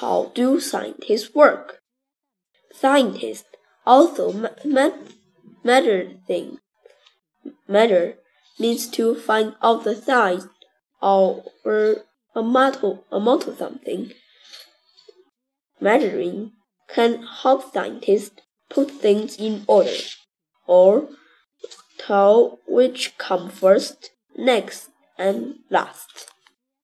how do scientists work? Scientists also measure things. Measure means to find out the size or amount of, amount of something. Measuring can help scientists put things in order or tell which come first, next, and last.